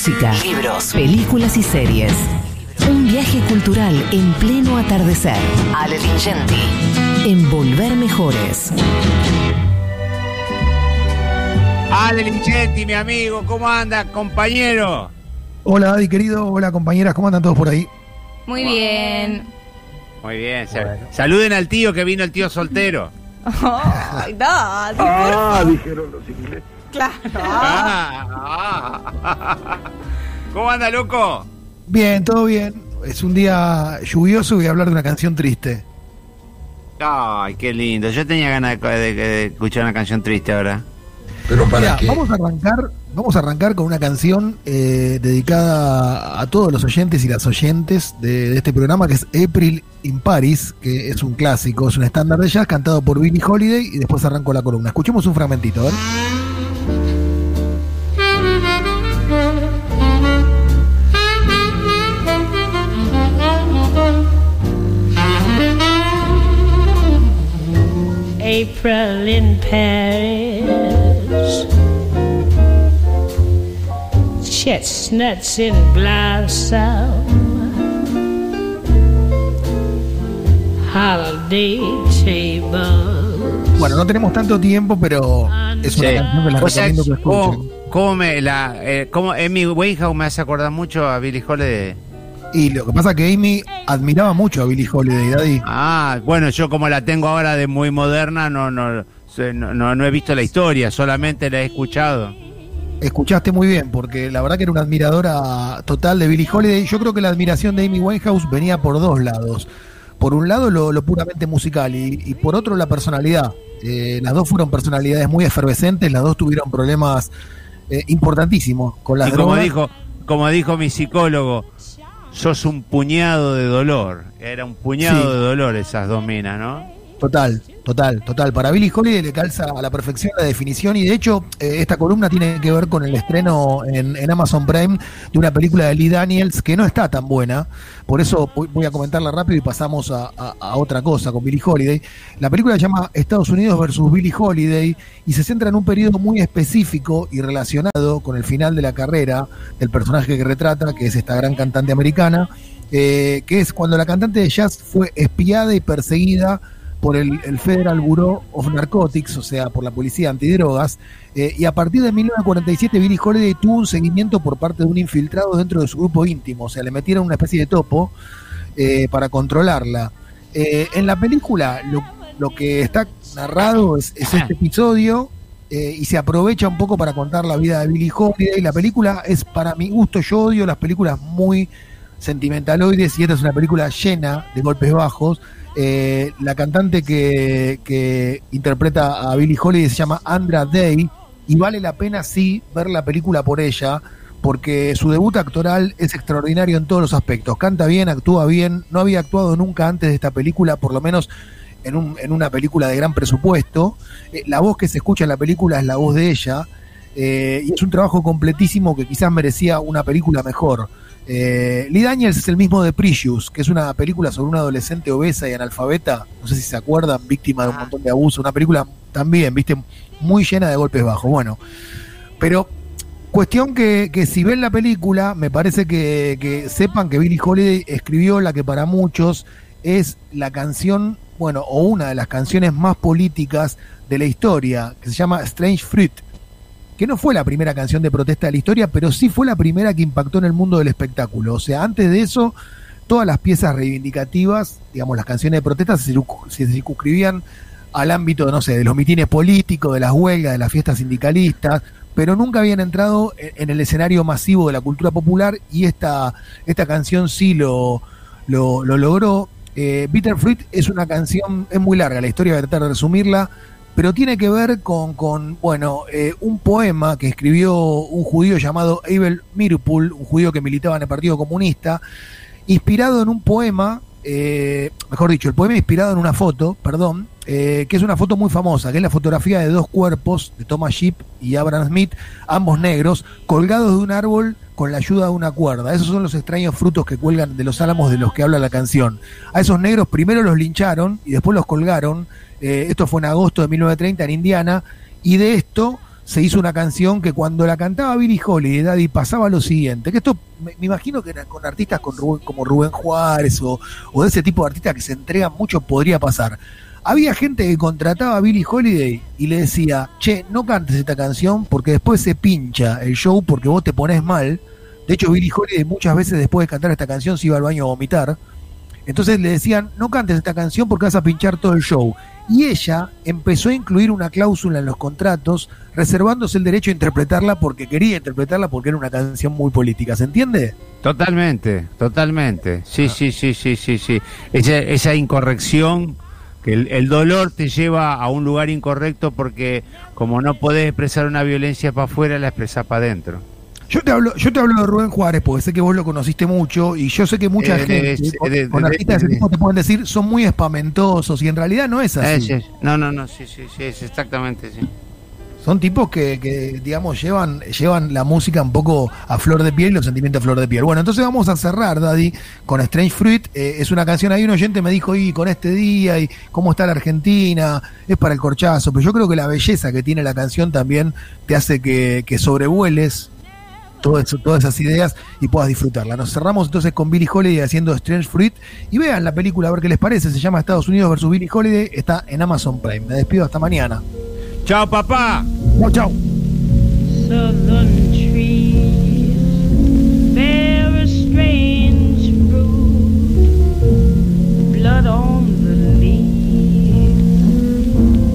música, libros, películas y series. Un viaje cultural en pleno atardecer. Ale Lingenti. En Volver Mejores. Ale Lingenti, mi amigo, ¿cómo anda, compañero? Hola, Adi, querido. Hola, compañeras. ¿Cómo andan todos por ahí? Muy bien. Muy bien. Saluden al tío que vino el tío soltero. Ay, no, Ah, dijeron los ingleses. Claro. Ah. ¿Cómo anda, loco? Bien, todo bien. Es un día lluvioso y voy a hablar de una canción triste. Ay, qué lindo. Yo tenía ganas de, de- de escuchar una canción triste ahora. Pero para Mira, qué? vamos a arrancar, vamos a arrancar con una canción eh, dedicada a todos los oyentes y las oyentes de, de este programa que es April in Paris, que es un clásico, es un estándar de jazz cantado por Billie Holiday y después arranco la columna. Escuchemos un fragmentito, a ver. April in Paris. Chestnuts in blossom. Holiday table. Bueno, no tenemos tanto tiempo, pero es una Sí. canción que sea, recomiendo que escuchen. ¿cómo, cómo me la, eh, cómo Amy Winehouse me hace acordar mucho a Billy Holiday? Y lo que pasa es que Amy admiraba mucho a Billie Holiday, Daddy. Ah, bueno, yo como la tengo ahora de muy moderna, no, no, no, no, no he visto la historia, solamente la he escuchado. Escuchaste muy bien, porque la verdad que era una admiradora total de Billie Holiday. Yo creo que la admiración de Amy Winehouse venía por dos lados. Por un lado, lo, lo puramente musical y, y por otro, la personalidad. Eh, las dos fueron personalidades muy efervescentes, las dos tuvieron problemas eh, importantísimos con las y como drogas. dijo, como dijo mi psicólogo, sos un puñado de dolor. Era un puñado Sí. de dolor esas dos minas, ¿no? Total, total, total. Para Billie Holiday le calza a la perfección la definición y de hecho eh, esta columna tiene que ver con el estreno en, en Amazon Prime de una película de Lee Daniels que no está tan buena. Por eso voy- a comentarla rápido y pasamos a, a- otra cosa con Billie Holiday. La película se llama Estados Unidos versus Billie Holiday y se centra en un periodo muy específico y relacionado con el final de la carrera del personaje que retrata, que es esta gran cantante americana, eh, que es cuando la cantante de jazz fue espiada y perseguida por el, Federal Bureau of Narcotics, o sea, por la policía antidrogas, eh, y a partir de 1947 Billie Holiday tuvo un seguimiento por parte de un infiltrado dentro de su grupo íntimo, o sea, le metieron una especie de topo eh, para controlarla. Eh, en la película lo, lo que está narrado es, es este episodio y se aprovecha un poco para contar la vida de Billie Holiday. La película es, para mi gusto, yo odio las películas muy sentimentaloides y esta es una película llena de golpes bajos. Eh, la cantante que, interpreta a Billie Holiday se llama Andra Day y vale la pena sí ver la película por ella porque su debut actoral es extraordinario en todos los aspectos. Canta bien, actúa bien, no había actuado nunca antes de esta película, por lo menos en, un- en una película de gran presupuesto. Eh, la voz que se escucha en la película es la voz de ella eh, y es un trabajo completísimo que quizás merecía una película mejor. Eh, Lee Daniels es el mismo de Precious, que es una película sobre una adolescente obesa y analfabeta, no sé si se acuerdan, víctima de un montón de abuso, una película también, viste, muy llena de golpes bajos. Bueno, pero cuestión que, que si ven la película, me parece que, que sepan que Billie Holiday escribió la que para muchos es la canción, bueno, o una de las canciones más políticas de la historia, que se llama Strange Fruit que no fue la primera canción de protesta de la historia, pero sí fue la primera que impactó en el mundo del espectáculo. O sea, antes de eso, todas las piezas reivindicativas, digamos, las canciones de protesta se, circu- se circunscribían al ámbito, no sé, de los mitines políticos, de las huelgas, de las fiestas sindicalistas, pero nunca habían entrado en, el escenario masivo de la cultura popular y esta, esta canción sí lo, lo, lo logró. Eh, Bitter Fruit es una canción, es muy larga, la historia voy a tratar de resumirla, pero tiene que ver con, con bueno, eh, un poema que escribió un judío llamado Abel Mirpul, un judío que militaba en el Partido Comunista, inspirado en un poema, eh, mejor dicho, el poema inspirado en una foto, perdón, eh, que es una foto muy famosa, que es la fotografía de dos cuerpos, de Thomas Sheep y Abraham Smith, ambos negros, colgados de un árbol con la ayuda de una cuerda. Esos son los extraños frutos que cuelgan de los álamos de los que habla la canción. A esos negros primero los lincharon y después los colgaron. Eh, esto fue en agosto de 1930 en Indiana. Y de esto se hizo una canción que cuando la cantaba Billy Holiday, Daddy, pasaba lo siguiente, que esto me, imagino que con artistas con Rubén- como Rubén Juárez o, o de ese tipo de artistas que se entregan mucho, podría pasar. Había gente que contrataba a Billy Holiday y le decía, che, no cantes esta canción porque después se pincha el show porque vos te pones mal. De hecho, Billy Holiday muchas veces después de cantar esta canción se iba al baño a vomitar. Entonces le decían, no cantes esta canción porque vas a pinchar todo el show. Y ella empezó a incluir una cláusula en los contratos, reservándose el derecho a interpretarla porque quería interpretarla porque era una canción muy política. ¿Se entiende? Totalmente, totalmente. Sí, sí, sí, sí, sí, sí. Esa, esa incorrección, que el, el dolor te lleva a un lugar incorrecto porque como no podés expresar una violencia para afuera, la expresás para adentro. Yo te hablo, yo te hablo de Rubén Juárez porque sé que vos lo conociste mucho y yo sé que mucha Eh, gente con, artistas de ese tipo te pueden decir son muy espamentosos y en realidad no es así. Eh, sí. No, no, no, sí, sí, sí, es exactamente, sí. Son tipos que, que, digamos, llevan, llevan la música un poco a flor de piel y los sentimientos a flor de piel. Bueno, entonces vamos a cerrar, Daddy, con Strange Fruit. Eh, es una canción, ahí un oyente me dijo, y con este día, y cómo está la Argentina, es para el corchazo. Pero yo creo que la belleza que tiene la canción también te hace que, que sobrevueles todo eso, todas esas ideas y puedas disfrutarla. Nos cerramos entonces con Billy Holiday haciendo Strange Fruit y vean la película a ver qué les parece. Se llama Estados Unidos versus Billy Holiday. Está en Amazon Prime. Me despido hasta mañana. Chao, papá. Chao, chao.